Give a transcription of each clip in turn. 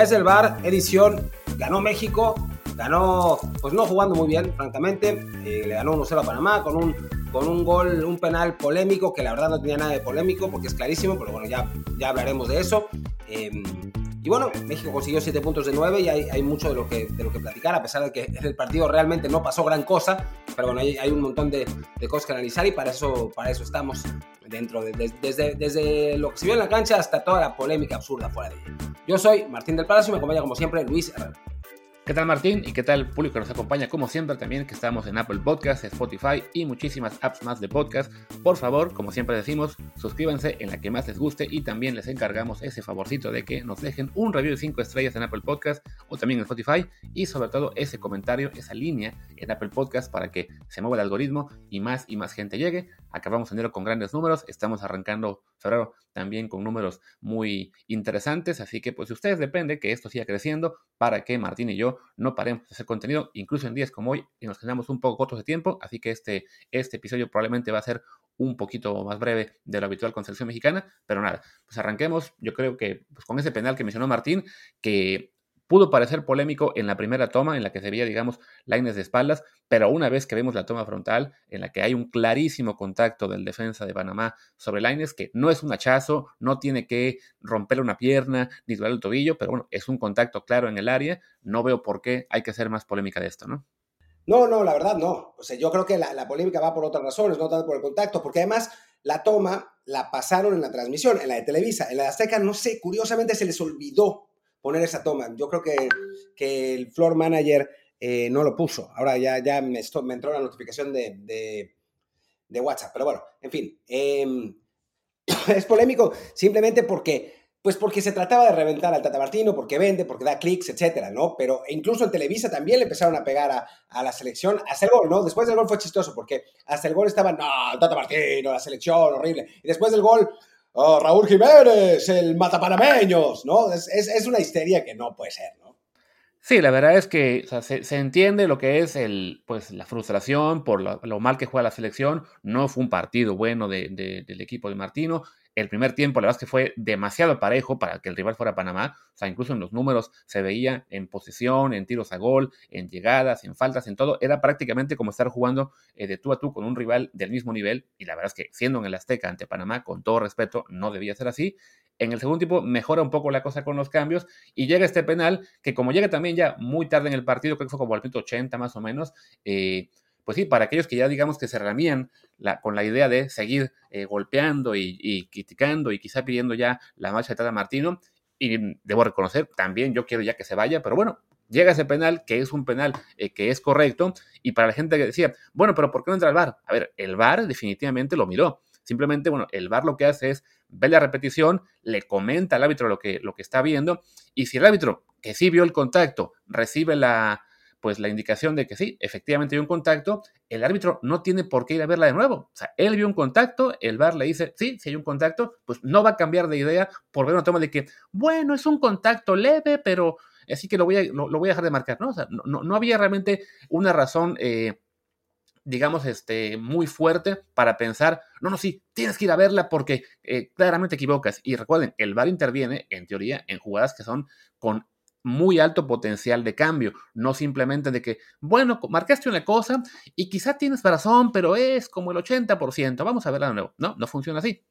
desde el bar, edición, ganó México, ganó, pues no jugando muy bien, francamente, eh, le ganó 1-0 a Panamá con un, con un gol, un penal polémico, que la verdad no tenía nada de polémico, porque es clarísimo, pero bueno, ya, ya hablaremos de eso. Em, y bueno, México consiguió 7 puntos de 9 y hay, hay, mucho de lo, que, de lo que platicar, a pesar de que el partido realmente no pasó gran cosa, pero bueno, hay, hay un montón de, de, cosas que analizar y para eso, para eso estamos dentro, de, de, desde, desde lo que se vio en la cancha hasta toda la polémica absurda fuera de ella. Yo soy Martín del Palacio y me acompaña como siempre Luis Herrera. ¿Qué tal Martín? ¿Y qué tal el público que nos acompaña? Como siempre también que estamos en Apple Podcasts, Spotify y muchísimas apps más de podcast. Por favor, como siempre decimos, suscríbanse en la que más les guste y también les encargamos ese favorcito de que nos dejen un review de 5 estrellas en Apple Podcasts o también en Spotify y sobre todo ese comentario, esa línea en Apple Podcasts para que se mueva el algoritmo y más y más gente llegue. Acabamos enero con grandes números, estamos arrancando febrero también con números muy interesantes, así que pues de ustedes depende que esto siga creciendo para que Martín y yo no paremos de hacer contenido, incluso en días como hoy y nos quedamos un poco cortos de tiempo, así que este, este episodio probablemente va a ser un poquito más breve de lo habitual con selección mexicana, pero nada, pues arranquemos, yo creo que pues con ese penal que mencionó Martín, que pudo parecer polémico en la primera toma, en la que se veía, digamos, lines de espaldas, pero una vez que vemos la toma frontal, en la que hay un clarísimo contacto del defensa de Panamá sobre lines, que no es un hachazo, no tiene que romper una pierna ni durar el tobillo, pero bueno, es un contacto claro en el área, no veo por qué hay que hacer más polémica de esto, ¿no? No, no, la verdad no. O sea, yo creo que la, la polémica va por otras razones, no tanto por el contacto, porque además la toma la pasaron en la transmisión, en la de Televisa, en la de Azteca, no sé, curiosamente se les olvidó poner esa toma. Yo creo que, que el floor manager eh, no lo puso. Ahora ya, ya me, esto, me, entró la notificación de, de, de, WhatsApp. Pero bueno, en fin. Eh, es polémico simplemente porque, pues porque se trataba de reventar al Tata Martino, porque vende, porque da clics, etcétera, ¿no? Pero incluso en Televisa también le empezaron a pegar a, a, la selección hasta el gol, ¿no? Después del gol fue chistoso porque hasta el gol estaban, no, Tata Martino, la selección, horrible. Y después del gol, oh, Raúl Jiménez, el matapanameños, ¿no? Es, es, es, una histeria que no puede ser, ¿no? Sí, la verdad es que se, se, entiende lo que es el, pues, la frustración por lo, mal que juega la selección. No fue un partido bueno de, de, del equipo de Martino. El primer tiempo, la verdad es que fue demasiado parejo para que el rival fuera Panamá. O sea, incluso en los números se veía en posición, en tiros a gol, en llegadas, en faltas, en todo. Era prácticamente como estar jugando eh, de tú a tú con un rival del mismo nivel. Y la verdad es que siendo en el Azteca ante Panamá, con todo respeto, no debía ser así. En el segundo tiempo mejora un poco la cosa con los cambios y llega este penal que como llega también ya muy tarde en el partido, creo que fue como al minuto 80 más o menos, eh, pues sí, para aquellos que ya digamos que se ramían con la idea de seguir eh, golpeando y, y, criticando y quizá pidiendo ya la marcha de Tata Martino, y debo reconocer, también yo quiero ya que se vaya, pero bueno, llega ese penal, que es un penal eh, que es correcto, y para la gente que decía, bueno, pero ¿por qué no entra el VAR? A ver, el VAR definitivamente lo miró. Simplemente, bueno, el VAR lo que hace es ver la repetición, le comenta al árbitro lo que, lo que está viendo, y si el árbitro, que sí vio el contacto, recibe la, pues la indicación de que sí, efectivamente hay un contacto, el árbitro no tiene por qué ir a verla de nuevo. O sea, él vio un contacto, el VAR le dice, sí, si hay un contacto, pues no va a cambiar de idea por ver una toma de que, bueno, es un contacto leve, pero así que lo voy a, lo, voy a dejar de marcar, ¿no? O sea, no, no había realmente una razón, eh, digamos, este, muy fuerte para pensar, no, no, sí, tienes que ir a verla porque eh, claramente equivocas. Y recuerden, el VAR interviene, en teoría, en jugadas que son con muy alto potencial de cambio, no simplemente de que, bueno, marcaste una cosa y quizá tienes razón, pero es como el 80%, vamos a verla de nuevo. No, no funciona así.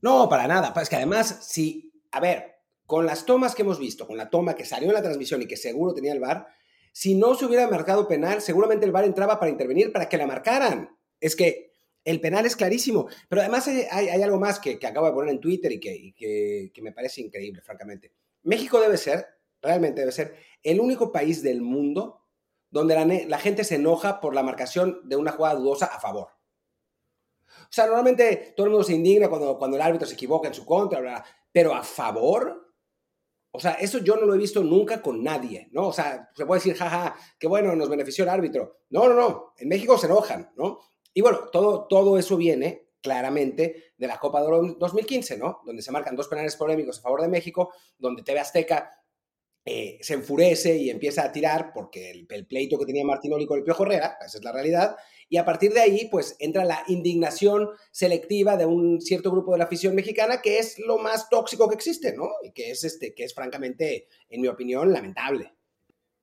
No, para nada. Es que además, si, a ver, con las tomas que hemos visto, con la toma que salió en la transmisión y que seguro tenía el VAR, si no se hubiera marcado penal, seguramente el VAR entraba para intervenir para que la marcaran. Es que el penal es clarísimo, pero además hay, hay, algo más que, acabo de poner en Twitter y, y que, que me parece increíble, francamente. México debe ser realmente debe ser el único país del mundo donde la, gente se enoja por la marcación de una jugada dudosa a favor. O sea, normalmente todo el mundo se indigna cuando, cuando el árbitro se equivoca en su contra, bla, bla, pero a favor, o sea, eso yo no lo he visto nunca con nadie, ¿no? O sea, se puede decir, jaja, qué bueno, nos benefició el árbitro. No, no, no, en México se enojan, ¿no? Y bueno, todo, todo eso viene claramente de la Copa de Oro 2015, ¿no? Donde se marcan dos penales polémicos a favor de México, donde TV Azteca eh, se enfurece y empieza a tirar porque el, pleito que tenía Martinoli con el Piojo Herrera, esa es la realidad, y a partir de ahí pues entra la indignación selectiva de un cierto grupo de la afición mexicana que es lo más tóxico que existe, ¿no? Y que es, este, que es francamente, en mi opinión, lamentable.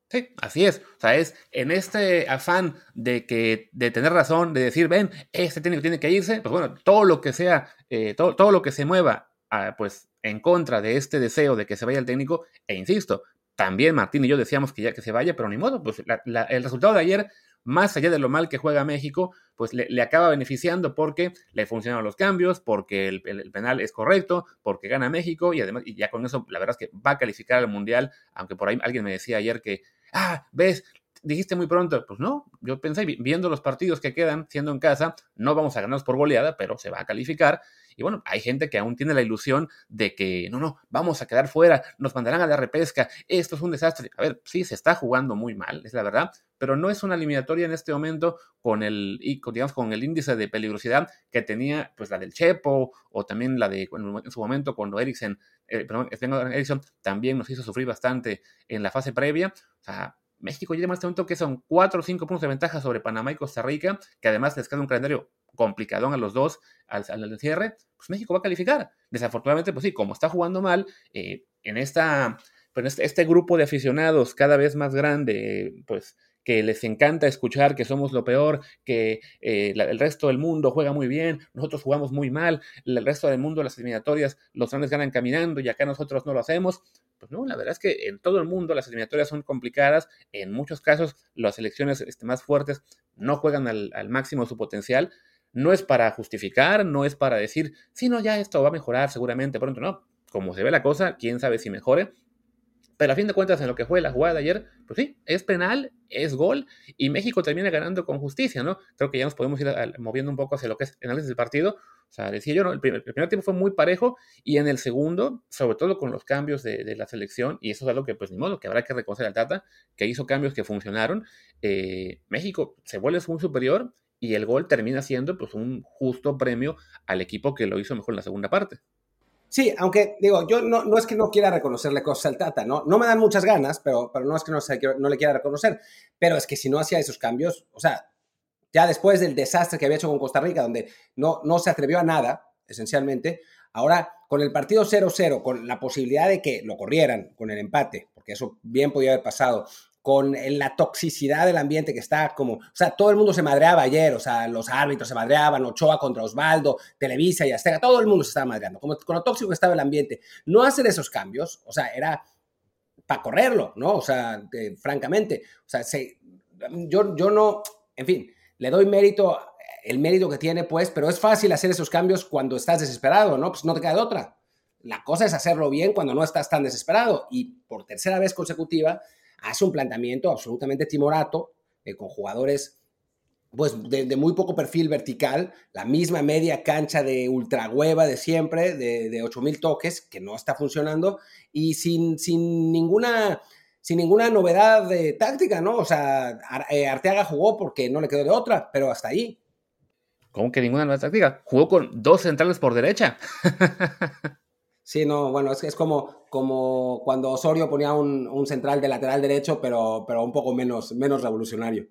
Sí, así es. O sea, es en este afán de que de tener razón, de decir, ven, este técnico tiene que irse, pues bueno, todo lo que sea, eh, todo, todo, lo que se mueva, ah, pues en contra de este deseo de que se vaya el técnico, e insisto, también Martín y yo decíamos que ya que se vaya, pero ni modo, pues el resultado de ayer, más allá de lo mal que juega México, pues le, acaba beneficiando porque le funcionan los cambios, porque el, penal es correcto, porque gana México y además, y ya con eso, la verdad es que va a calificar al Mundial, aunque por ahí alguien me decía ayer que, ah, ves, dijiste muy pronto, pues no, yo pensé, viendo los partidos que quedan, siendo en casa, no vamos a ganarnos por goleada, pero se va a calificar. Y bueno, hay gente que aún tiene la ilusión de que no, no, vamos a quedar fuera, nos mandarán a la repesca, esto es un desastre. A ver, sí, se está jugando muy mal, es la verdad, pero no es una eliminatoria en este momento con el, digamos, con el índice de peligrosidad que tenía pues la del Chepo o también la de en su momento cuando Eriksen, eh, perdón, Eriksen también nos hizo sufrir bastante en la fase previa. O sea, México llega a este momento que son 4 o 5 puntos de ventaja sobre Panamá y Costa Rica, que además les queda un calendario complicadón a los dos al, al cierre, pues México va a calificar. Desafortunadamente, pues sí, como está jugando mal, eh, en esta, pues este, este, grupo de aficionados cada vez más grande, pues que les encanta escuchar que somos lo peor, que eh, el resto del mundo juega muy bien, nosotros jugamos muy mal, el resto del mundo las eliminatorias los grandes ganan caminando y acá nosotros no lo hacemos. Pues no, la verdad es que en todo el mundo las eliminatorias son complicadas, en muchos casos las selecciones este, más fuertes no juegan al, máximo su potencial, no es para justificar, no es para decir, si no, ya esto va a mejorar seguramente pronto, no. Como se ve la cosa, quién sabe si mejore. Pero a fin de cuentas, en lo que fue la jugada de ayer, pues sí, es penal, es gol, y México termina ganando con justicia, ¿no? Creo que ya nos podemos ir moviendo un poco hacia lo que es el análisis del partido. O sea, decía yo, ¿no? El primer, tiempo fue muy parejo, y en el segundo, sobre todo con los cambios de, la selección, y eso es algo que, pues ni modo, que habrá que reconocer al Tata, que hizo cambios que funcionaron, eh, México se vuelve muy superior, y el gol termina siendo pues un justo premio al equipo que lo hizo mejor en la segunda parte. Sí, aunque digo, yo no, no es que no quiera reconocerle cosas al Tata, ¿no? No me dan muchas ganas, pero, pero no es que no, no le quiera reconocer, pero es que si no hacía esos cambios, o sea, ya después del desastre que había hecho con Costa Rica, donde no, no se atrevió a nada, esencialmente, ahora con el partido 0-0, con la posibilidad de que lo corrieran con el empate, porque eso bien podía haber pasado, con la toxicidad del ambiente que está como, o sea, todo el mundo se madreaba ayer, o sea, los árbitros se madreaban, Ochoa contra Osvaldo, Televisa y Azteca, todo el mundo se estaba madreando, como con lo tóxico que estaba el ambiente. No hacer esos cambios, o sea, era para correrlo, ¿no? O sea, francamente, o sea, yo, yo no, en fin, le doy mérito, el mérito que tiene, pues, pero es fácil hacer esos cambios cuando estás desesperado, ¿no? Pues no te queda de otra. La cosa es hacerlo bien cuando no estás tan desesperado. Y por tercera vez consecutiva, hace un planteamiento absolutamente timorato, eh, con jugadores pues de, muy poco perfil vertical, la misma media cancha de ultra hueva de siempre, de, de 8000 toques, que no está funcionando, y sin, sin ninguna sin ninguna novedad de táctica, ¿no? O sea, eh, Arteaga jugó porque no le quedó de otra, pero hasta ahí. ¿Cómo que ninguna novedad táctica? Jugó con dos centrales por derecha. Sí, no, bueno, es, es como, como cuando Osorio ponía un, central de lateral derecho, pero, pero un poco menos, menos revolucionario.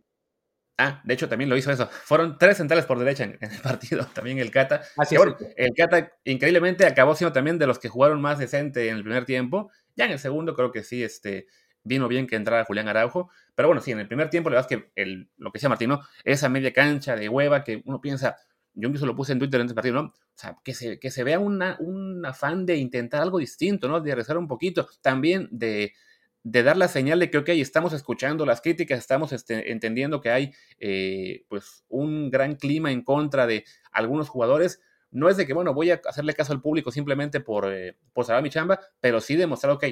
Ah, de hecho también lo hizo eso. Fueron tres centrales por derecha en, el partido. También el Cata. Así es. el Cata increíblemente acabó siendo también de los que jugaron más decente en el primer tiempo. Ya en el segundo creo que sí, este, vino bien que entrara Julián Araujo. Pero bueno, sí, en el primer tiempo la verdad es que el, lo que decía Martino, esa media cancha de hueva que uno piensa, yo incluso lo puse en Twitter en este partido, ¿no? O sea, que se, que se vea una, un afán de intentar algo distinto, ¿no? De arriesgar un poquito, también de, de dar la señal de que, ok, estamos escuchando las críticas, estamos este, entendiendo que hay, eh, pues, un gran clima en contra de algunos jugadores. No es de que, bueno, voy a hacerle caso al público simplemente por, eh, por salvar mi chamba, pero sí demostrar, ok,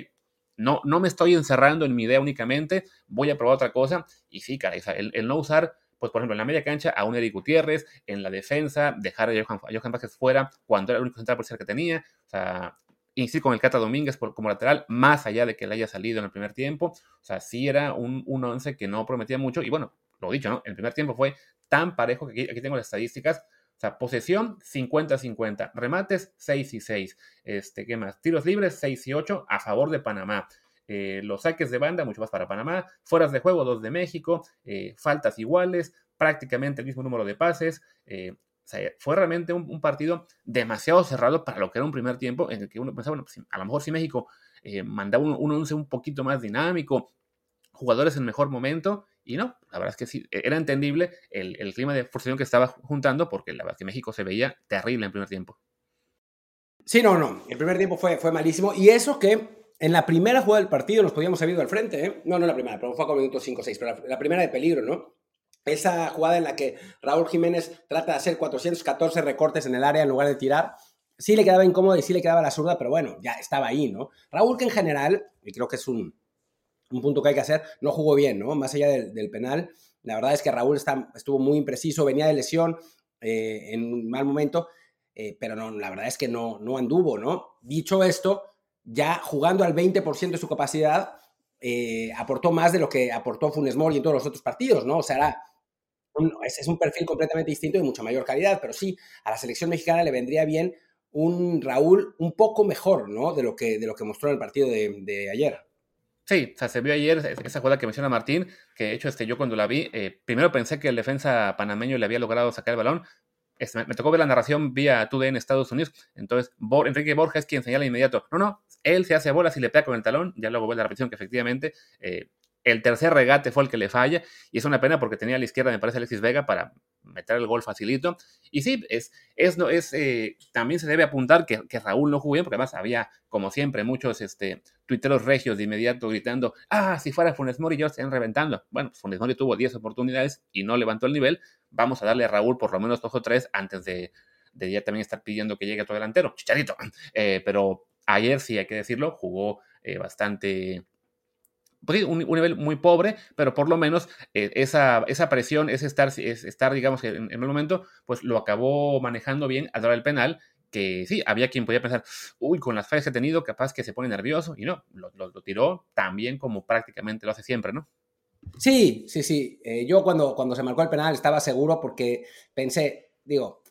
no, no me estoy encerrando en mi idea únicamente, voy a probar otra cosa. Y sí, cara, el no usar pues por ejemplo, en la media cancha a un Eric Gutiérrez, en la defensa, dejar a Johan, Vázquez fuera cuando era el único central ser que tenía, o sea, insistir con el Cata Domínguez como lateral, más allá de que le haya salido en el primer tiempo, o sea, sí era un, un once que no prometía mucho, y bueno, lo dicho, ¿no? El primer tiempo fue tan parejo que aquí, tengo las estadísticas, o sea, posesión 50-50, remates 6 y 6, este, ¿qué más? Tiros libres 6 y 8 a favor de Panamá. Eh, los saques de banda, mucho más para Panamá, fueras de juego, dos de México, eh, faltas iguales, prácticamente el mismo número de pases. fue realmente un, partido demasiado cerrado para lo que era un primer tiempo en el que uno pensaba, bueno, pues, a lo mejor si México mandaba un, un once un poquito más dinámico, jugadores en mejor momento, y no, la verdad es que sí, e-, era entendible el, clima de frustración que estaba juntando, porque la verdad que México se veía terrible en primer tiempo. Sí, no, no, el primer tiempo fue malísimo, y eso que en la primera jugada del partido nos podíamos haber ido al frente, ¿eh? No, no la primera, pero fue con minutos 5 o 6, pero la, primera de peligro, ¿no? Esa jugada en la que Raúl Jiménez trata de hacer 414 recortes en el área en lugar de tirar, sí le quedaba incómodo y sí le quedaba la zurda, pero bueno, ya estaba ahí, ¿no? Raúl que en general, y creo que es un, un punto que hay que hacer, no jugó bien, ¿no? Más allá del, penal, la verdad es que Raúl está, estuvo muy impreciso, venía de lesión eh, en un mal momento, eh, pero no, la verdad es que no, no anduvo, ¿no? Dicho esto, ya jugando al 20% de su capacidad, eh, aportó más de lo que aportó Funes Mori en todos los otros partidos, ¿no? O sea, es, un perfil completamente distinto y mucha mayor calidad, pero sí, a la selección mexicana le vendría bien un Raúl un poco mejor, ¿no? De lo que, de lo que mostró en el partido de, de ayer. Sí, o sea, se vio ayer esa jugada que menciona Martín, que de hecho este, yo cuando la vi, eh, primero pensé que el defensa panameño le había logrado sacar el balón. Este, me, tocó ver la narración vía 2D en Estados Unidos. Entonces, Enrique Borja es quien señala inmediato. No, no, él se hace bolas y le pega con el talón. Ya luego ve la repetición que efectivamente eh, el tercer regate fue el que le falla y es una pena porque tenía a la izquierda, me parece, Alexis Vega para meter el gol facilito. Y sí, es, es, no, es, eh, también se debe apuntar que, Raúl no jugó bien porque además había, como siempre, muchos este, tuiteros regios de inmediato gritando, ah, si fuera Funes Mori yo estarían reventando. Bueno, Funes Mori tuvo 10 oportunidades y no levantó el nivel. Vamos a darle a Raúl por lo menos dos o tres antes de, de ya también estar pidiendo que llegue otro delantero. Chicharito. Eh, pero ayer sí, hay que decirlo, jugó eh, bastante pues un, nivel muy pobre, pero por lo menos eh, esa, esa, presión, ese estar, es estar digamos, en, el momento, pues lo acabó manejando bien al dar el penal, que sí, había quien podía pensar, uy, con las fallas que ha tenido, capaz que se pone nervioso, y no, lo, tiró tan bien como prácticamente lo hace siempre, ¿no? Sí, sí, sí. Eh, yo cuando, cuando se marcó el penal estaba seguro porque pensé, digo,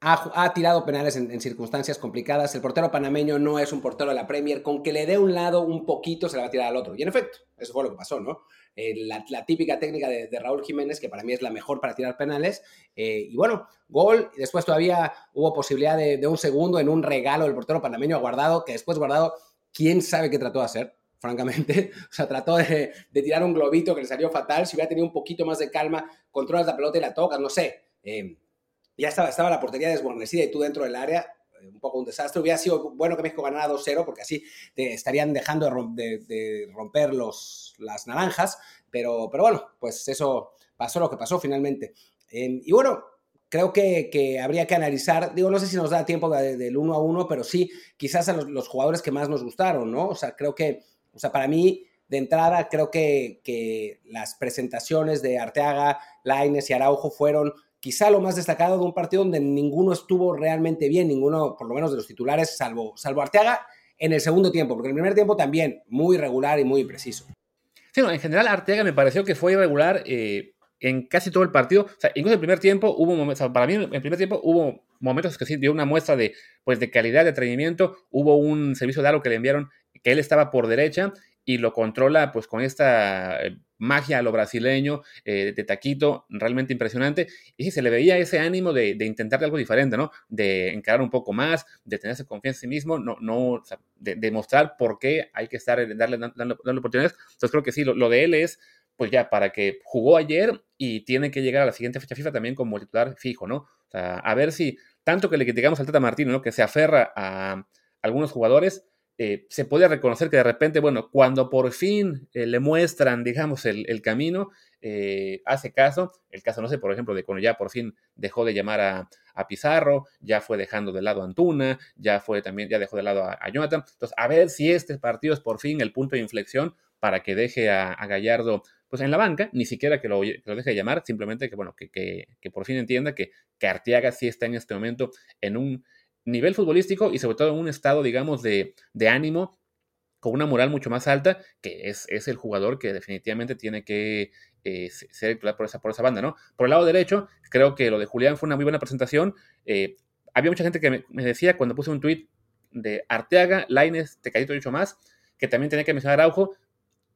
ha, tirado penales en, circunstancias complicadas. El portero panameño no es un portero de la Premier. Con que le dé un lado un poquito, se le va a tirar al otro. Y en efecto, eso fue lo que pasó, ¿no? Eh, la, típica técnica de, Raúl Jiménez, que para mí es la mejor para tirar penales. Eh, y bueno, gol. Después todavía hubo posibilidad de, un segundo en un regalo del portero panameño a Guardado, que después Guardado, quién sabe qué trató de hacer francamente. O sea, trató de, tirar un globito que le salió fatal. Si hubiera tenido un poquito más de calma, controlas la pelota y la tocas, no sé. Eh, ya estaba, estaba la portería desguarnecida y tú dentro del área, eh, un poco un desastre. Hubiera sido bueno que México ganara 2-0 porque así te estarían dejando de, romper los, las naranjas, pero, pero bueno, pues eso pasó lo que pasó finalmente. y bueno, creo que, habría que analizar, digo, no sé si nos da tiempo del uno a uno, pero sí, quizás a los, jugadores que más nos gustaron, ¿no? O sea, creo que, o sea, para mí, de entrada, creo que, que las presentaciones de Arteaga, Laines y Araujo fueron quizá lo más destacado de un partido donde ninguno estuvo realmente bien, ninguno, por lo menos de los titulares, salvo, salvo Arteaga en el segundo tiempo, porque el primer tiempo también muy irregular y muy preciso. Sí, en general Arteaga me pareció que fue irregular eh, en casi todo el partido. O incluso el primer tiempo hubo momentos, para mí en el primer tiempo hubo momentos que sí dio una muestra de, pues, de calidad de atrevimiento. Hubo un servicio de algo que le enviaron que él estaba por derecha y lo controla pues con esta eh, magia a lo brasileño eh, de taquito, realmente impresionante. Y sí, se le veía ese ánimo de, de, intentar algo diferente, ¿no? De encarar un poco más, de tenerse confianza en sí mismo, no, no, de, demostrar por qué hay que estar, darle, darle, oportunidades. Entonces creo que sí, lo, de él es, pues ya, para que jugó ayer y tiene que llegar a la siguiente fecha FIFA también como titular fijo, ¿no? O sea, a ver si, tanto que le criticamos al Tata Martino, ¿no? Que se aferra a algunos jugadores, eh, se puede reconocer que de repente, bueno, cuando por fin eh, le muestran, digamos, el, camino, eh, hace caso. El caso, no sé, por ejemplo, de cuando ya por fin dejó de llamar a, Pizarro, ya fue dejando de lado a Antuna, ya fue también, ya dejó de lado a, Jonathan. Entonces, a ver si este partido es por fin el punto de inflexión para que deje a, Gallardo pues en la banca, ni siquiera que lo, lo deje de llamar, simplemente que, bueno, que, que, por fin entienda que, que Arteaga sí está en este momento en un nivel futbolístico y sobre todo en un estado, digamos, de, ánimo con una moral mucho más alta, que es, es el jugador que definitivamente tiene que eh, ser titular por esa, por esa banda, ¿no? Por el lado derecho, creo que lo de Julián fue una muy buena presentación. Eh, había mucha gente que me, decía cuando puse un tweet de Arteaga, Laines, Tecadito y mucho más, que también tenía que mencionar Araujo.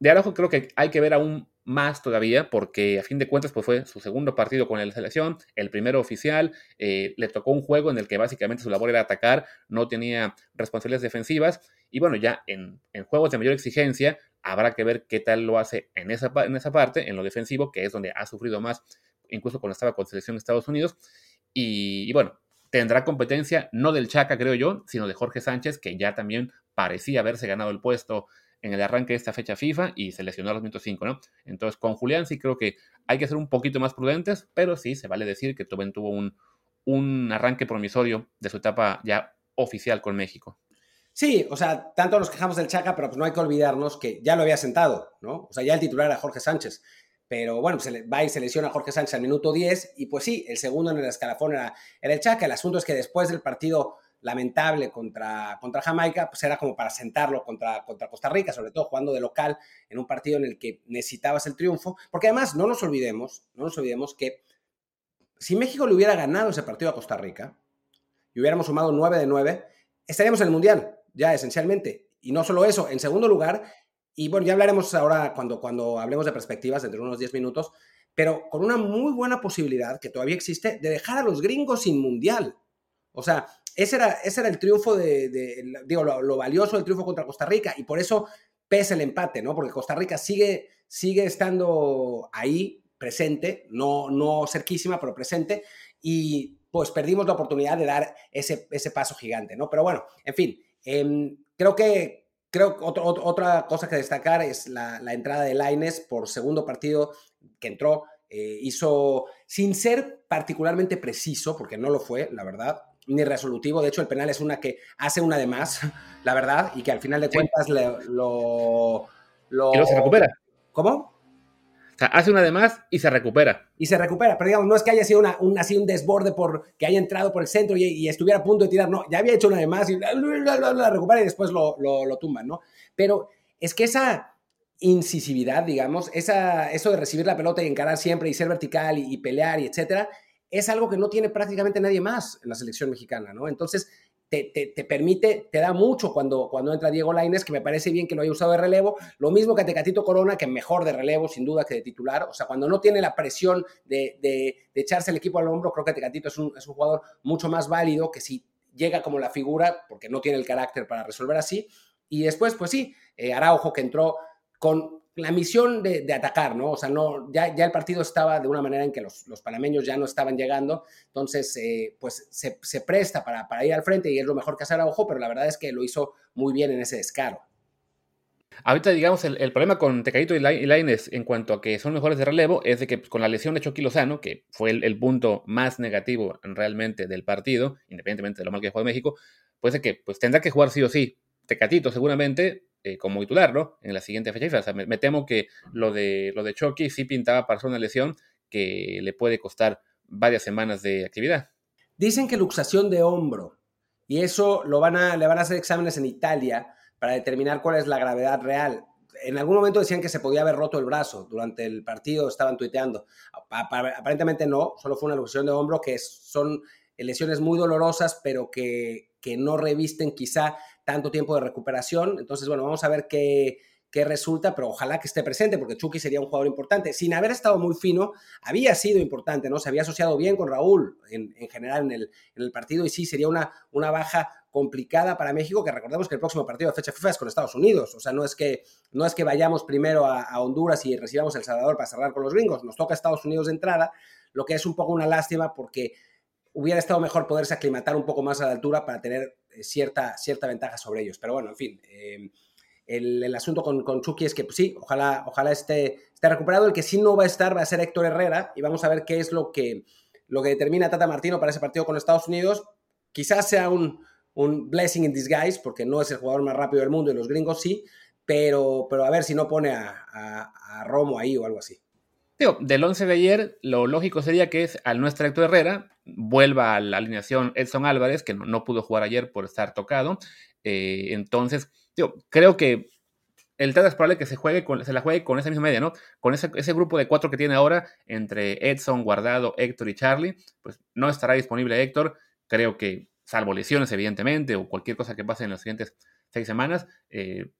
De Araujo creo que hay que ver aún más todavía, porque a fin de cuentas pues fue su segundo partido con la selección, el primero oficial, eh, le tocó un juego en el que básicamente su labor era atacar, no tenía responsabilidades defensivas, y bueno, ya en, juegos de mayor exigencia habrá que ver qué tal lo hace en esa, en esa parte, en lo defensivo, que es donde ha sufrido más, incluso cuando estaba con selección de Estados Unidos, y, y bueno, tendrá competencia no del Chaca, creo yo, sino de Jorge Sánchez, que ya también parecía haberse ganado el puesto en el arranque de esta fecha FIFA y se lesionó a los minutos 5, ¿no? Entonces, con Julián sí creo que hay que ser un poquito más prudentes, pero sí se vale decir que Tobén tuvo un, un arranque promisorio de su etapa ya oficial con México. Sí, o sea, tanto nos quejamos del Chaca, pero pues no hay que olvidarnos que ya lo había sentado, ¿no? O sea, ya el titular era Jorge Sánchez. Pero bueno, se le, va y se lesiona a Jorge Sánchez al minuto 10 y pues sí, el segundo en el escalafón era el Chaca. El asunto es que después del partido lamentable contra, contra Jamaica, pues era como para sentarlo contra, contra Costa Rica, sobre todo jugando de local en un partido en el que necesitabas el triunfo, porque además no nos olvidemos, no nos olvidemos que si México le hubiera ganado ese partido a Costa Rica y hubiéramos sumado 9 de 9, estaríamos en el Mundial, ya esencialmente. Y no solo eso, en segundo lugar, y bueno, ya hablaremos ahora cuando, cuando hablemos de perspectivas dentro de unos 10 minutos, pero con una muy buena posibilidad que todavía existe de dejar a los gringos sin Mundial. O sea, ese era, ese era el triunfo de, digo, lo, valioso del triunfo contra Costa Rica y por eso pesa el empate, ¿no? Porque Costa Rica sigue, sigue estando ahí, presente, no, no cerquísima, pero presente, y pues perdimos la oportunidad de dar ese, ese paso gigante, ¿no? Pero bueno, en fin, em, creo que creo otra cosa que destacar es la, entrada de Laines por segundo partido que entró. Eh, hizo, sin ser particularmente preciso, porque no lo fue, la verdad, ni resolutivo. De hecho, el penal es una que hace una de más, la verdad, y que al final de cuentas lo, lo, Y se recupera. ¿Cómo? O sea, hace una de más y se recupera. Y se recupera, pero digamos, no es que haya sido una, un, así un desborde por que haya entrado por el centro y, estuviera a punto de tirar, no, ya había hecho una de más y la, recupera y después lo, lo, tumban, ¿no? Pero es que esa incisividad, digamos, esa, eso de recibir la pelota y encarar siempre y ser vertical y, y pelear y etcétera, es algo que no tiene prácticamente nadie más en la selección mexicana, ¿no? Entonces, te, te, permite, te da mucho cuando, cuando entra Diego Laines, que me parece bien que lo haya usado de relevo. Lo mismo que Tecatito Corona, que mejor de relevo, sin duda, que de titular. O sea, cuando no tiene la presión de, de, echarse el equipo al hombro, creo que Tecatito es un, es un jugador mucho más válido que si llega como la figura, porque no tiene el carácter para resolver así. Y después, pues sí, eh, Araujo, que entró con la misión de, atacar, ¿no? O sea, no, ya, ya, el partido estaba de una manera en que los, panameños ya no estaban llegando, entonces, eh, pues se, presta para, ir al frente y es lo mejor que hacer a ojo, pero la verdad es que lo hizo muy bien en ese descaro. Ahorita, digamos, el, problema con Tecadito y Laines en cuanto a que son mejores de relevo es de que pues, con la lesión de Chucky Lozano, que fue el, el, punto más negativo realmente del partido, independientemente de lo mal que jugó México, pues de que pues, tendrá que jugar sí o sí. Tecatito seguramente eh, como titular, ¿no? En la siguiente fecha. O sea, me, temo que lo de, lo de Chucky sí pintaba para una lesión que le puede costar varias semanas de actividad. Dicen que luxación de hombro, y eso lo van a, le van a hacer exámenes en Italia para determinar cuál es la gravedad real. En algún momento decían que se podía haber roto el brazo durante el partido, estaban tuiteando. Aparentemente no, solo fue una luxación de hombro, que son lesiones muy dolorosas, pero que, que no revisten quizá tanto tiempo de recuperación. Entonces, bueno, vamos a ver qué, qué resulta, pero ojalá que esté presente, porque Chucky sería un jugador importante. Sin haber estado muy fino, había sido importante, ¿no? Se había asociado bien con Raúl en, general en el, en el, partido y sí, sería una, una baja complicada para México, que recordemos que el próximo partido de fecha FIFA es con Estados Unidos, o sea, no es que, no es que vayamos primero a, a Honduras y recibamos El Salvador para cerrar con los gringos, nos toca Estados Unidos de entrada, lo que es un poco una lástima porque hubiera estado mejor poderse aclimatar un poco más a la altura para tener cierta, cierta ventaja sobre ellos. Pero bueno, en fin, eh, el, asunto con, con, Chucky es que pues sí, ojalá, ojalá esté, esté, recuperado. El que sí no va a estar va a ser Héctor Herrera y vamos a ver qué es lo que, lo que determina Tata Martino para ese partido con Estados Unidos. Quizás sea un, un blessing in disguise porque no es el jugador más rápido del mundo y los gringos sí, pero, pero a ver si no pone a, a Romo ahí o algo así del 11 de ayer, lo lógico sería que es, al nuestro Héctor Herrera vuelva a la alineación Edson Álvarez, que no, pudo jugar ayer por estar tocado. Eh, entonces, creo que el Tata es probable que se, juegue con, se la juegue con esa misma media, ¿no? Con ese, ese, grupo de cuatro que tiene ahora, entre Edson, Guardado, Héctor y Charlie, pues no estará disponible Héctor. Creo que, salvo lesiones, evidentemente, o cualquier cosa que pase en las siguientes seis semanas, eh,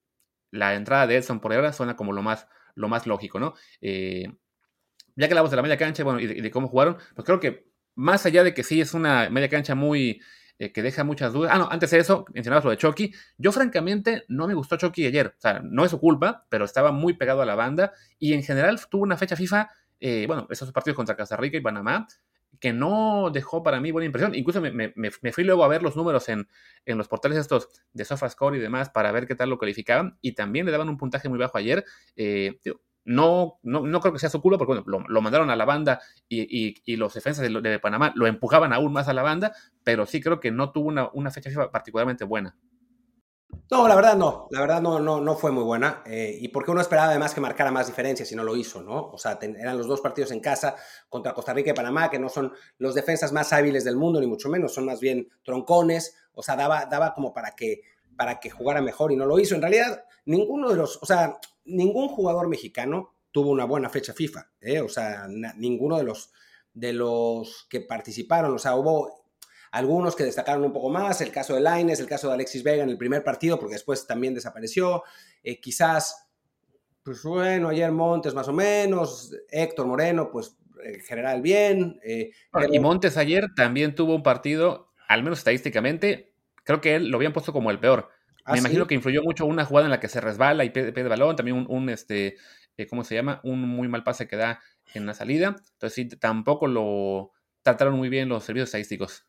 la entrada de Edson por ahora suena como lo más, lo más lógico, ¿no? Eh, ya que hablamos de la media cancha bueno, y, de, cómo jugaron, pues creo que más allá de que sí es una media cancha muy eh, que deja muchas dudas. Ah, no, antes de eso, mencionabas lo de Chucky. Yo, francamente, no me gustó Chucky ayer. O sea, no es su culpa, pero estaba muy pegado a la banda y en general tuvo una fecha FIFA, eh, bueno, esos partidos contra Costa Rica y Panamá, que no dejó para mí buena impresión. Incluso me, fui luego a ver los números en, en, los portales estos de SofaScore y demás para ver qué tal lo calificaban y también le daban un puntaje muy bajo ayer. Eh, no, no, creo que sea su culo, porque bueno, lo, mandaron a la banda y, los defensas de, Panamá lo empujaban aún más a la banda, pero sí creo que no tuvo una, fecha FIFA particularmente buena. No, la verdad no, la verdad no, no, no fue muy buena. Eh, y porque uno esperaba además que marcara más diferencias y no lo hizo, ¿no? O sea, eran los dos partidos en casa contra Costa Rica y Panamá, que no son los defensas más hábiles del mundo, ni mucho menos, son más bien troncones. O sea, daba, daba como para que, para que jugara mejor y no lo hizo. En realidad, ninguno de los, o sea, ningún jugador mexicano tuvo una buena fecha FIFA, ¿eh? o sea, ninguno de los, de los que participaron, o sea, hubo algunos que destacaron un poco más, el caso de Laines, el caso de Alexis Vega en el primer partido, porque después también desapareció, eh, quizás, pues bueno, ayer Montes más o menos, Héctor Moreno, pues en general bien. Eh, y Montes ayer también tuvo un partido, al menos estadísticamente, creo que él lo habían puesto como el peor. Me ¿Ah, imagino que influyó mucho una jugada en la que se resbala y pierde, balón, también un, este, eh, ¿cómo se llama? Un muy mal pase que da en la salida. Entonces sí, tampoco lo trataron muy bien los servicios estadísticos.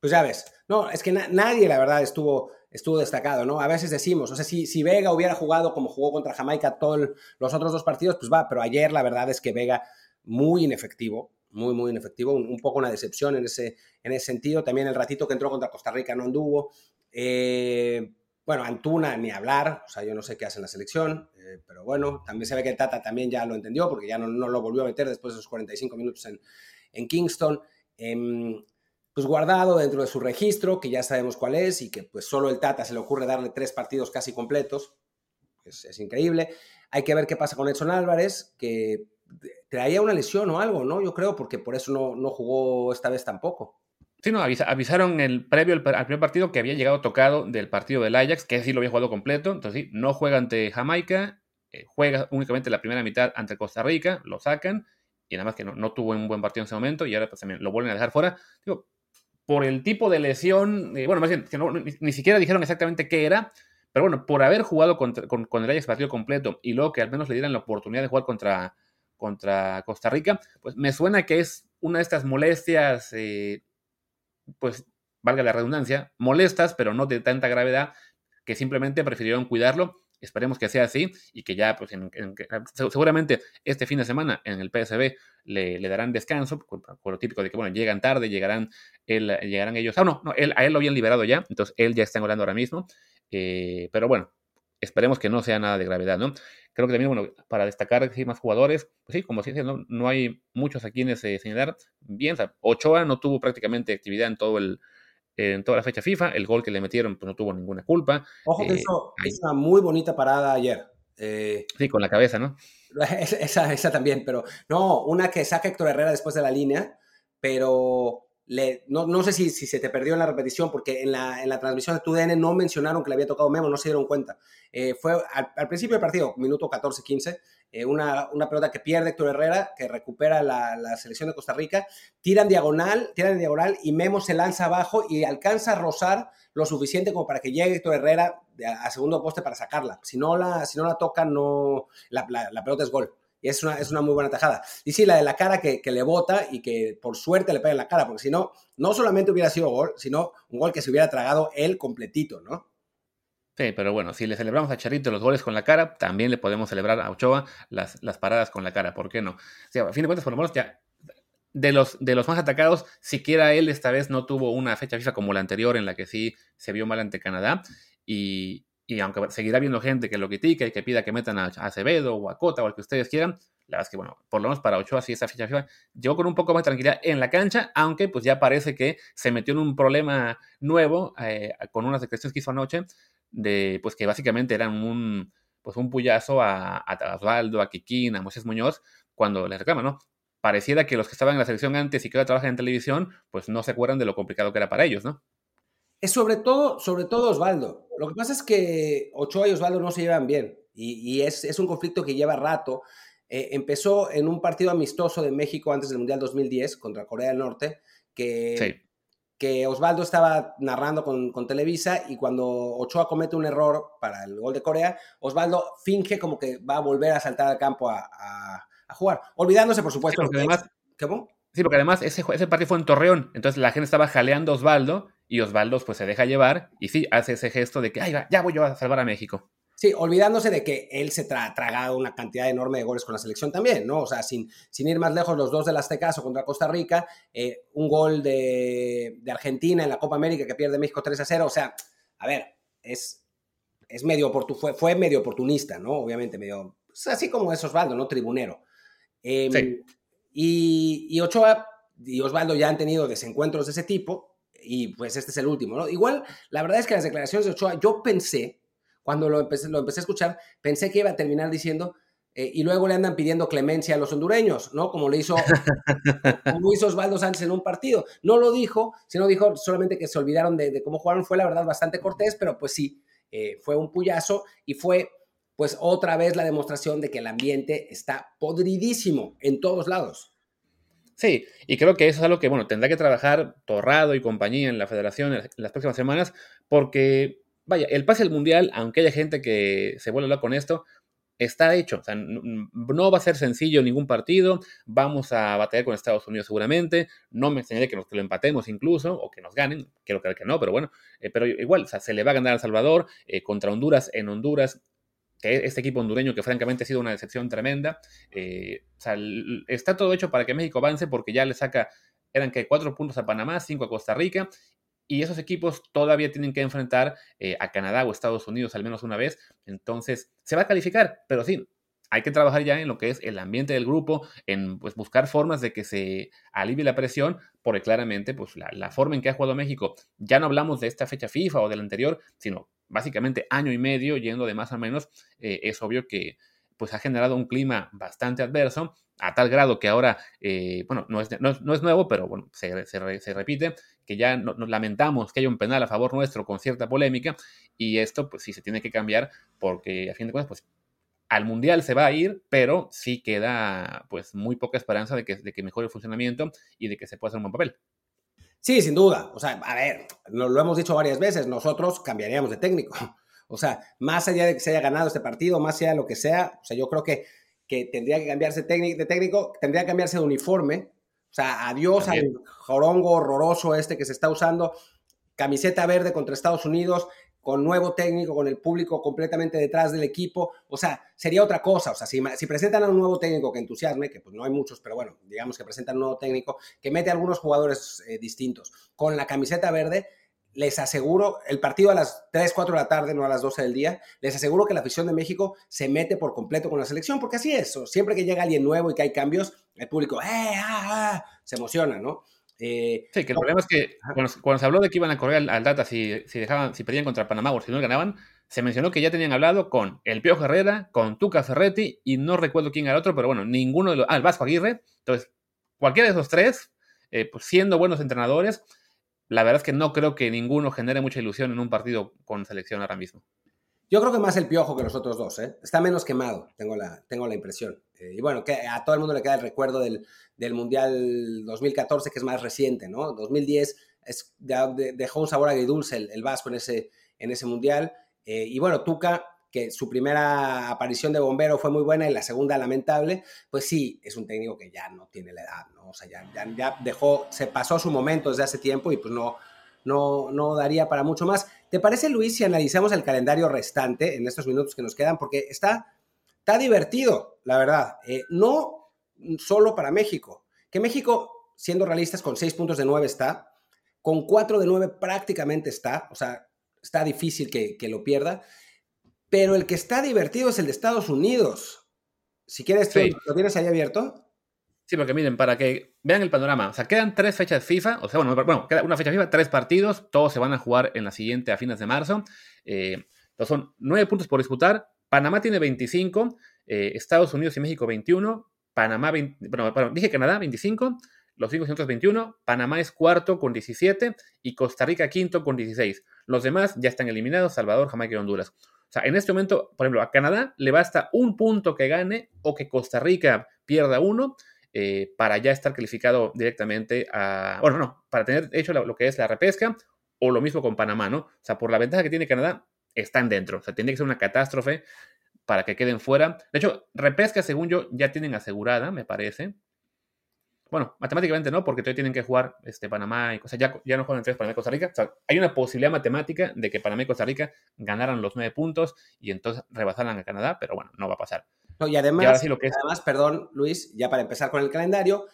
Pues ya ves, no, es que nadie la verdad estuvo, estuvo destacado, ¿no? A veces decimos, o sea, si, si Vega hubiera jugado como jugó contra Jamaica todos los otros dos partidos, pues va, pero ayer la verdad es que Vega muy inefectivo, muy, muy inefectivo, un, un, poco una decepción en ese, en ese sentido. También el ratito que entró contra Costa Rica no anduvo. Eh, bueno, Antuna ni hablar, o sea, yo no sé qué hace en la selección, eh, pero bueno, también se ve que Tata también ya lo entendió porque ya no, lo volvió a meter después de esos 45 minutos en, en Kingston. Em, pues guardado dentro de su registro, que ya sabemos cuál es y que pues solo el Tata se le ocurre darle tres partidos casi completos. Es, es increíble. Hay que ver qué pasa con Edson Álvarez, que traía una lesión o algo, ¿no? Yo creo, porque por eso no, no jugó esta vez tampoco. Sí, no, avisaron el previo al, primer partido que había llegado tocado del partido del Ajax, que sí lo había jugado completo. Entonces, no juega ante Jamaica, eh, juega únicamente la primera mitad ante Costa Rica, lo sacan, y nada más que no, tuvo un buen partido en ese momento, y ahora pues también lo vuelven a dejar fuera. Digo, por el tipo de lesión, eh, bueno, más bien, ni, siquiera dijeron exactamente qué era, pero bueno, por haber jugado con, el Ajax partido completo y luego que al menos le dieran la oportunidad de jugar contra, contra Costa Rica, pues me suena que es una de estas molestias. Eh, pues, valga la redundancia, molestas, pero no de tanta gravedad, que simplemente prefirieron cuidarlo. Esperemos que sea así y que ya, pues, seguramente este fin de semana en el PSB le, darán descanso, con, lo típico de que, bueno, llegan tarde, llegarán, llegarán ellos. Ah, no, no él, a él lo habían liberado ya, entonces él ya está orando ahora mismo. Eh, pero bueno, esperemos que no sea nada de gravedad, ¿no? Creo que también, bueno, para destacar sí, más jugadores, pues sí, como si ¿no? no hay muchos a quienes eh, señalar. Bien, Ochoa no tuvo prácticamente actividad en todo el en toda la fecha FIFA, el gol que le metieron pues no tuvo ninguna culpa. Ojo que eso eh, es una muy bonita parada ayer. Eh, sí, con la cabeza, ¿no? Esa, esa también, pero no, una que saca Héctor Herrera después de la línea, pero no, sé si, se te perdió en la repetición, porque en la, en la transmisión de TUDN no mencionaron que le había tocado Memo, no se dieron cuenta. Eh, fue al, principio del partido, minuto 14-15, eh, una, una, pelota que pierde Héctor Herrera, que recupera la, selección de Costa Rica, tiran diagonal, tiran en diagonal y Memo se lanza abajo y alcanza a rozar lo suficiente como para que llegue Héctor Herrera a, segundo poste para sacarla. Si no la, si no la toca, no, la, la pelota es gol. Y es una, es una muy buena tajada. Y sí, la de la cara que, le bota y que por suerte le pega en la cara, porque si no, no solamente hubiera sido gol, sino un gol que se hubiera tragado él completito, ¿no? Sí, pero bueno, si le celebramos a Charito los goles con la cara, también le podemos celebrar a Ochoa las, las paradas con la cara, ¿por qué no? O a fin de cuentas, por lo menos ya de los, de los más atacados, siquiera él esta vez no tuvo una fecha FIFA como la anterior en la que sí se vio mal ante Canadá. Y, y aunque seguirá viendo gente que lo critique y que pida que metan a, Acevedo o a Cota o al que ustedes quieran, la verdad es que, bueno, por lo menos para Ochoa sí esa ficha llegó con un poco más de tranquilidad en la cancha, aunque pues ya parece que se metió en un problema nuevo eh, con unas declaraciones que hizo anoche, de pues que básicamente eran un pues un puyazo a, a Osvaldo, a Kikín, a Moisés Muñoz, cuando les reclaman, ¿no? Pareciera que los que estaban en la selección antes y que ahora trabajan en televisión, pues no se acuerdan de lo complicado que era para ellos, ¿no? Es sobre todo, sobre todo Osvaldo. Lo que pasa es que Ochoa y Osvaldo no se llevan bien y, es, un conflicto que lleva rato. Eh, empezó en un partido amistoso de México antes del Mundial 2010 contra Corea del Norte, que, que Osvaldo estaba narrando con, Televisa y cuando Ochoa comete un error para el gol de Corea, Osvaldo finge como que va a volver a saltar al campo a, jugar, olvidándose, por supuesto. Sí, además, Sí, porque además ese, ese partido fue en Torreón, entonces la gente estaba jaleando a Osvaldo y Osvaldo pues se deja llevar y sí, hace ese gesto de que, ay, ya voy yo a salvar a México. Sí, olvidándose de que él se ha tragado una cantidad enorme de goles con la selección también, ¿no? O sea, sin, sin ir más lejos, los dos del Aztecaso contra Costa Rica, eh, un gol de, Argentina en la Copa América que pierde México 3 a 0. O sea, a ver, es, es medio fue, fue medio oportunista, ¿no? Obviamente, medio. Pues, así como es Osvaldo, ¿no? Tribunero. Em, sí. y, y Ochoa y Osvaldo ya han tenido desencuentros de ese tipo, y pues este es el último, ¿no? Igual, la verdad es que las declaraciones de Ochoa, yo pensé, cuando lo empecé, lo empecé a escuchar, pensé que iba a terminar diciendo, eh, y luego le andan pidiendo clemencia a los hondureños, ¿no? Como le hizo, como hizo Osvaldo Sánchez en un partido. No lo dijo, sino dijo solamente que se olvidaron de, cómo jugaron. Fue la verdad bastante cortés, pero pues sí, eh, fue un puyazo y fue pues otra vez la demostración de que el ambiente está podridísimo en todos lados. Sí, y creo que eso es algo que, bueno, tendrá que trabajar Torrado y compañía en la federación en las próximas semanas, porque, vaya, el pase al mundial, aunque haya gente que se vuelva loca con esto, está hecho. O sea, no va a ser sencillo ningún partido. Vamos a batallar con Estados Unidos seguramente. No me enseñaré que, nos, lo empatemos incluso o que nos ganen. Quiero creer que no, pero bueno. Eh, pero igual, o sea, se le va a ganar a Salvador eh, contra Honduras en Honduras que este equipo hondureño que francamente ha sido una decepción tremenda. Eh, está todo hecho para que México avance porque ya le saca, eran que cuatro puntos a Panamá, cinco a Costa Rica, y esos equipos todavía tienen que enfrentar eh, a Canadá o Estados Unidos al menos una vez. Entonces, se va a calificar, pero sí, hay que trabajar ya en lo que es el ambiente del grupo, en pues, buscar formas de que se alivie la presión, porque claramente pues, la, la, forma en que ha jugado México, ya no hablamos de esta fecha FIFA o de la anterior, sino básicamente año y medio, yendo de más a menos, eh, es obvio que pues ha generado un clima bastante adverso, a tal grado que ahora, eh, bueno, no es, no, es, nuevo, pero bueno, se, se, repite, que ya nos lamentamos que haya un penal a favor nuestro con cierta polémica, y esto pues sí se tiene que cambiar, porque a fin de cuentas, pues al Mundial se va a ir, pero sí queda pues muy poca esperanza de que, de que mejore el funcionamiento y de que se pueda hacer un buen papel. Sí, sin duda. O sea, a ver, lo, hemos dicho varias veces, nosotros cambiaríamos de técnico. O sea, más allá de que se haya ganado este partido, más allá de lo que sea, o sea, yo creo que, que tendría que cambiarse de técnico, tendría que cambiarse de uniforme. O sea, adiós al jorongo horroroso este que se está usando, camiseta verde contra Estados Unidos, con nuevo técnico, con el público completamente detrás del equipo, o sea, sería otra cosa, o sea, si, presentan a un nuevo técnico que entusiasme, que pues no hay muchos, pero bueno, digamos que presentan un nuevo técnico que mete a algunos jugadores eh, distintos con la camiseta verde, les aseguro, el partido a las 3, 4 de la tarde, no a las 12 del día, les aseguro que la afición de México se mete por completo con la selección, porque así es, siempre que llega alguien nuevo y que hay cambios, el público, ¡eh, ah, ah! se emociona, ¿no? Eh, sí, que el problema es que cuando, se habló de que iban a correr al, Data si, si, dejaban, si perdían contra Panamá o si no ganaban, se mencionó que ya tenían hablado con el Pio Herrera, con Tuca Ferretti y no recuerdo quién era el otro, pero bueno, ninguno de los. Ah, el Vasco Aguirre. Entonces, cualquiera de esos tres, eh, pues siendo buenos entrenadores, la verdad es que no creo que ninguno genere mucha ilusión en un partido con selección ahora mismo. Yo creo que más el Piojo que los otros dos, ¿eh? Está menos quemado, tengo la, tengo la impresión. Eh, y bueno, que a todo el mundo le queda el recuerdo del, del Mundial 2014, que es más reciente, ¿no? 2010 es, dejó un sabor agridulce el, el Vasco en ese, en ese Mundial. Eh, y bueno, Tuca, que su primera aparición de bombero fue muy buena y la segunda lamentable, pues sí, es un técnico que ya no tiene la edad, ¿no? O sea, ya, ya, dejó, se pasó su momento desde hace tiempo y pues no, no, no daría para mucho más. ¿Te parece, Luis, si analizamos el calendario restante en estos minutos que nos quedan? Porque está, está divertido, la verdad. Eh, no solo para México. Que México, siendo realistas, con seis puntos de nueve está, con cuatro de nueve prácticamente está, o sea, está difícil que, lo pierda. Pero el que está divertido es el de Estados Unidos. Si quieres, ¿lo tienes ahí abierto? Sí, porque miren, para que vean el panorama, o sea, quedan tres fechas FIFA, o sea, bueno, bueno queda una fecha FIFA, tres partidos, todos se van a jugar en la siguiente a fines de marzo. Eh, entonces son nueve puntos por disputar. Panamá tiene 25, eh, Estados Unidos y México 21, Panamá, 20, bueno, dije Canadá 25, los gringos tienen 21, Panamá es cuarto con 17 y Costa Rica quinto con 16. Los demás ya están eliminados, Salvador, Jamaica y Honduras. O sea, en este momento, por ejemplo, a Canadá le basta un punto que gane o que Costa Rica pierda uno eh, para ya estar calificado directamente a, bueno, no, para tener hecho lo, que es la repesca o lo mismo con Panamá, ¿no? O sea, por la ventaja que tiene Canadá, están dentro. O sea, tiene que ser una catástrofe para que queden fuera. De hecho, repesca, según yo, ya tienen asegurada, me parece. Bueno, matemáticamente no, porque todavía tienen que jugar este, Panamá y cosas. Ya, ya no juegan entre Panamá y Costa Rica. O sea, hay una posibilidad matemática de que Panamá y Costa Rica ganaran los nueve puntos y entonces rebasaran a Canadá, pero bueno, no va a pasar. y además, lo que además, perdón, Luis, ya para empezar con el calendario,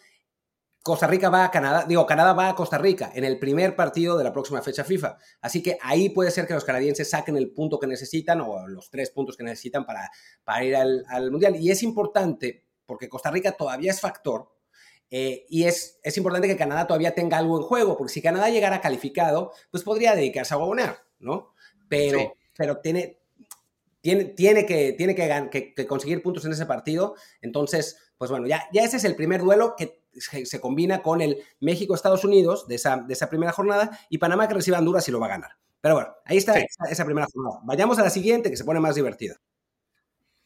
Costa Rica va a Canadá, digo, Canadá va a Costa Rica en el primer partido de la próxima fecha FIFA. Así que ahí puede ser que los canadienses saquen el punto que necesitan o los tres puntos que necesitan para, para ir al, al Mundial. Y es importante porque Costa Rica todavía es factor eh, y es, es importante que Canadá todavía tenga algo en juego, porque si Canadá llegara calificado, pues podría dedicarse a gobernar, ¿no? Pero, pero tiene, tiene, tiene, que, tiene que, que, conseguir puntos en ese partido. Entonces, pues bueno, ya, ya ese es el primer duelo que se, combina con el México-Estados Unidos de esa, de esa primera jornada y Panamá que reciba Honduras y lo va a ganar. Pero bueno, ahí está esa primera jornada. Vayamos a la siguiente que se pone más divertida.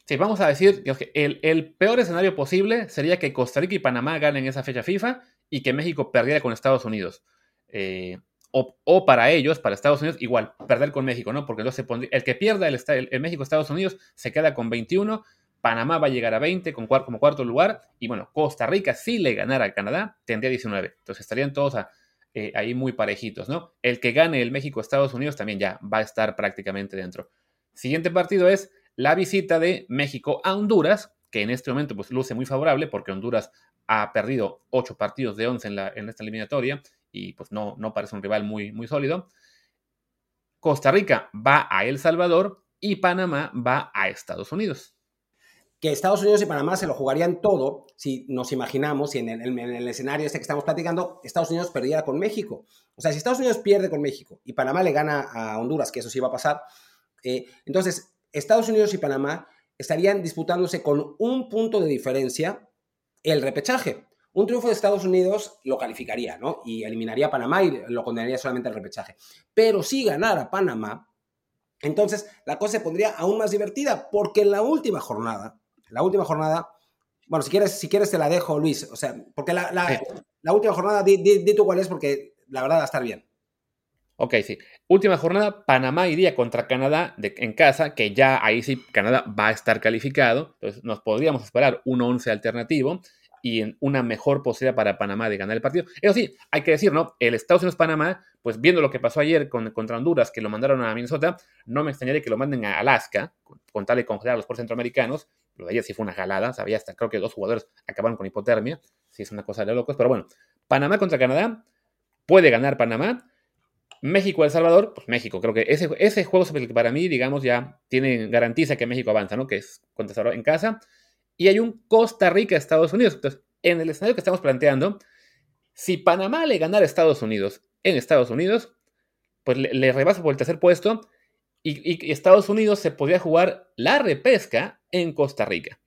Sí, vamos a decir que el, peor escenario posible sería que Costa Rica y Panamá ganen esa fecha FIFA y que México perdiera con Estados Unidos. Eh, o, para ellos, para Estados Unidos, igual, perder con México, ¿no? Porque se el que pierda el, el, México-Estados Unidos se queda con 21, Panamá va a llegar a 20 con, como cuarto lugar, y bueno, Costa Rica, si le ganara a Canadá, tendría 19. Entonces estarían todos eh, ahí muy parejitos, ¿no? El que gane el México-Estados Unidos también ya va a estar prácticamente dentro. Siguiente partido es la visita de México a Honduras, que en este momento pues, luce muy favorable porque Honduras ha perdido 8 partidos de 11 en, en esta eliminatoria y pues no, no parece un rival muy, muy sólido. Costa Rica va a El Salvador y Panamá va a Estados Unidos. Que Estados Unidos y Panamá se lo jugarían todo si nos imaginamos, si en el, en el escenario este que estamos platicando, Estados Unidos perdiera con México. O sea, si Estados Unidos pierde con México y Panamá le gana a Honduras, que eso sí va a pasar, eh, entonces Estados Unidos y Panamá estarían disputándose con un punto de diferencia el repechaje. Un triunfo de Estados Unidos lo calificaría, ¿no? Y eliminaría a Panamá y lo condenaría solamente al repechaje. Pero si ganara Panamá, entonces la cosa se pondría aún más divertida, porque en la última jornada, la última jornada, bueno, si quieres, si quieres te la dejo, Luis, o sea, porque la, última jornada, di, di, tú cuál es, porque la verdad va a estar bien. Ok, sí. Última jornada, Panamá iría contra Canadá en casa, que ya ahí sí Canadá va a estar calificado. Entonces nos podríamos esperar un 11 alternativo y en una mejor posibilidad para Panamá de ganar el partido. Eso sí, hay que decir, ¿no? El Estados Unidos-Panamá, pues viendo lo que pasó ayer con, contra Honduras, que lo mandaron a Minnesota, no me extrañaría que lo manden a Alaska, con, tal de congelar a los por centroamericanos. Lo de ayer sí fue una jalada, sabía hasta creo que dos jugadores acabaron con hipotermia. Sí, es una cosa de locos, pero bueno. Panamá contra Canadá, puede ganar Panamá México, El Salvador, pues México, creo que ese, ese juego para mí, digamos, ya tiene, garantiza que México avanza, ¿no? Que es contra Salvador en casa. Y hay un Costa Rica, Estados Unidos. Entonces, en el escenario que estamos planteando, si Panamá le ganara a Estados Unidos en Estados Unidos, pues le, rebasa por el tercer puesto y, Estados Unidos se podría jugar la repesca en Costa Rica.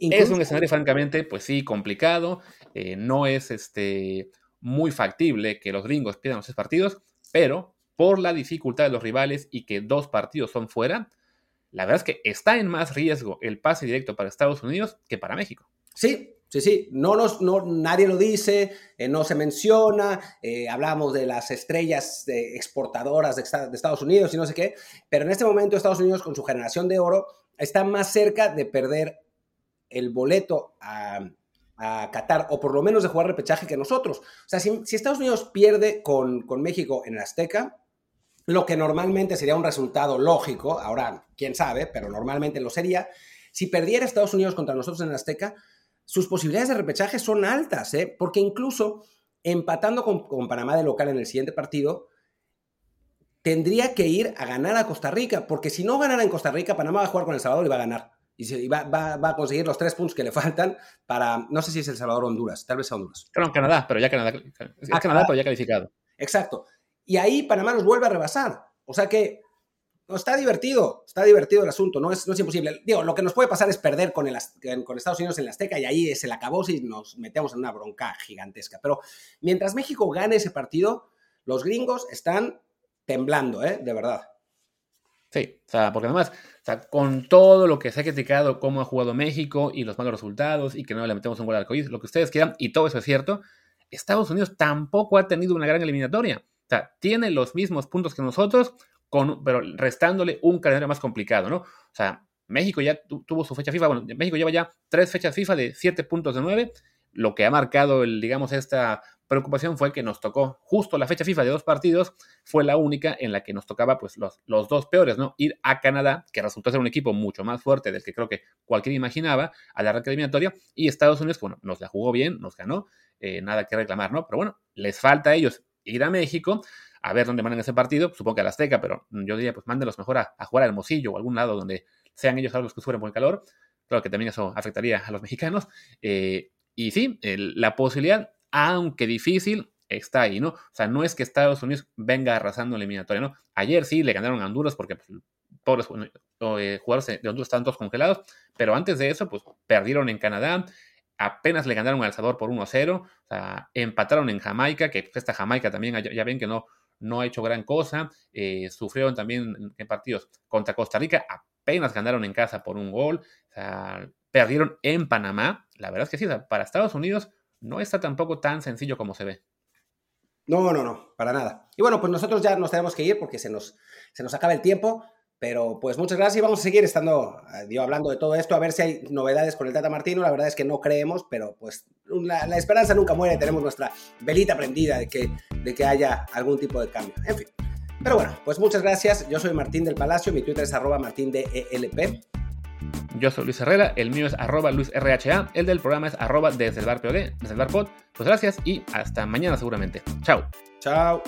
es un escenario, francamente, pues sí, complicado. Eh, no es este muy factible que los gringos pierdan los tres partidos, pero por la dificultad de los rivales y que dos partidos son fuera, la verdad es que está en más riesgo el pase directo para Estados Unidos que para México. Sí, sí, sí. No, nos, no nadie lo dice, eh, no se menciona. Eh, hablamos de las estrellas exportadoras de, Estados Unidos y no sé qué. Pero en este momento Estados Unidos, con su generación de oro, está más cerca de perder el boleto a, Qatar, o por lo menos de jugar repechaje que nosotros. O sea, si, Estados Unidos pierde con, México en el Azteca, lo que normalmente sería un resultado lógico, ahora quién sabe, pero normalmente lo sería, si perdiera Estados Unidos contra nosotros en el Azteca, sus posibilidades de repechaje son altas, ¿eh? porque incluso empatando con, con Panamá de local en el siguiente partido, tendría que ir a ganar a Costa Rica, porque si no ganara en Costa Rica, Panamá va a jugar con El Salvador y va a ganar y, va, a conseguir los tres puntos que le faltan para, no sé si es El Salvador o Honduras, tal vez a Honduras. Claro, Canadá, pero ya Canadá, es Canadá, pero ya calificado. Exacto. Y ahí Panamá nos vuelve a rebasar. O sea que No, está divertido, está divertido el asunto, no es, no es imposible. Digo, lo que nos puede pasar es perder con, el, Estados Unidos en la Azteca y ahí se la acabó si nos metemos en una bronca gigantesca. Pero mientras México gane ese partido, los gringos están temblando, ¿eh? De verdad. Sí, o sea, porque además, o sea, con todo lo que se ha criticado, cómo ha jugado México y los malos resultados y que no le metemos un gol al arcoíris, lo que ustedes quieran, y todo eso es cierto, Estados Unidos tampoco ha tenido una gran eliminatoria. O sea, tiene los mismos puntos que nosotros, con, pero restándole un calendario más complicado, ¿no? O sea, México ya tuvo su fecha FIFA, bueno, México lleva ya tres fechas FIFA de siete puntos de nueve. Lo que ha marcado, el, digamos, esta preocupación fue que nos tocó justo la fecha FIFA de dos partidos, fue la única en la que nos tocaba pues los, los dos peores, ¿no? Ir a Canadá, que resultó ser un equipo mucho más fuerte del que creo que cualquiera imaginaba, a la arranque eliminatoria, y Estados Unidos, bueno, nos la jugó bien, nos ganó, eh, nada que reclamar, ¿no? Pero bueno, les falta a ellos ir a México, a ver dónde mandan ese partido, supongo que a la Azteca, pero yo diría, pues mándenlos mejor a, jugar al Hermosillo o algún lado donde sean ellos los que sufren por el calor. Claro que también eso afectaría a los mexicanos. Eh, y sí, la posibilidad aunque difícil, está ahí, ¿no? O sea, no es que Estados Unidos venga arrasando la eliminatoria, ¿no? Ayer sí le ganaron a Honduras porque pues, pobres eh, jugadores de Honduras estaban todos congelados, pero antes de eso, pues perdieron en Canadá, apenas le ganaron a El Salvador por 1-0, o sea, empataron en Jamaica, que pues, esta Jamaica también ya ven que no, no ha hecho gran cosa, eh, sufrieron también en partidos contra Costa Rica, apenas ganaron en casa por un gol, perdieron en Panamá, la verdad es que sí, para Estados Unidos no está tampoco tan sencillo como se ve. No, no, no, para nada. Y bueno, pues nosotros ya nos tenemos que ir porque se nos, se nos acaba el tiempo. Pero pues muchas gracias y vamos a seguir estando, eh, hablando de todo esto, a ver si hay novedades con el Tata Martino. La verdad es que no creemos, pero pues la, esperanza nunca muere. Tenemos nuestra velita prendida de que, de que haya algún tipo de cambio. En fin. Pero bueno, pues muchas gracias. Yo soy Martín del Palacio, mi Twitter es arroba martín de ELP. Yo soy Luis Herrera, el mío es arroba LuisRHA, el del programa es arroba desde el bar POD, desde el bar pod. Pues gracias y hasta mañana seguramente. Chao. Chao.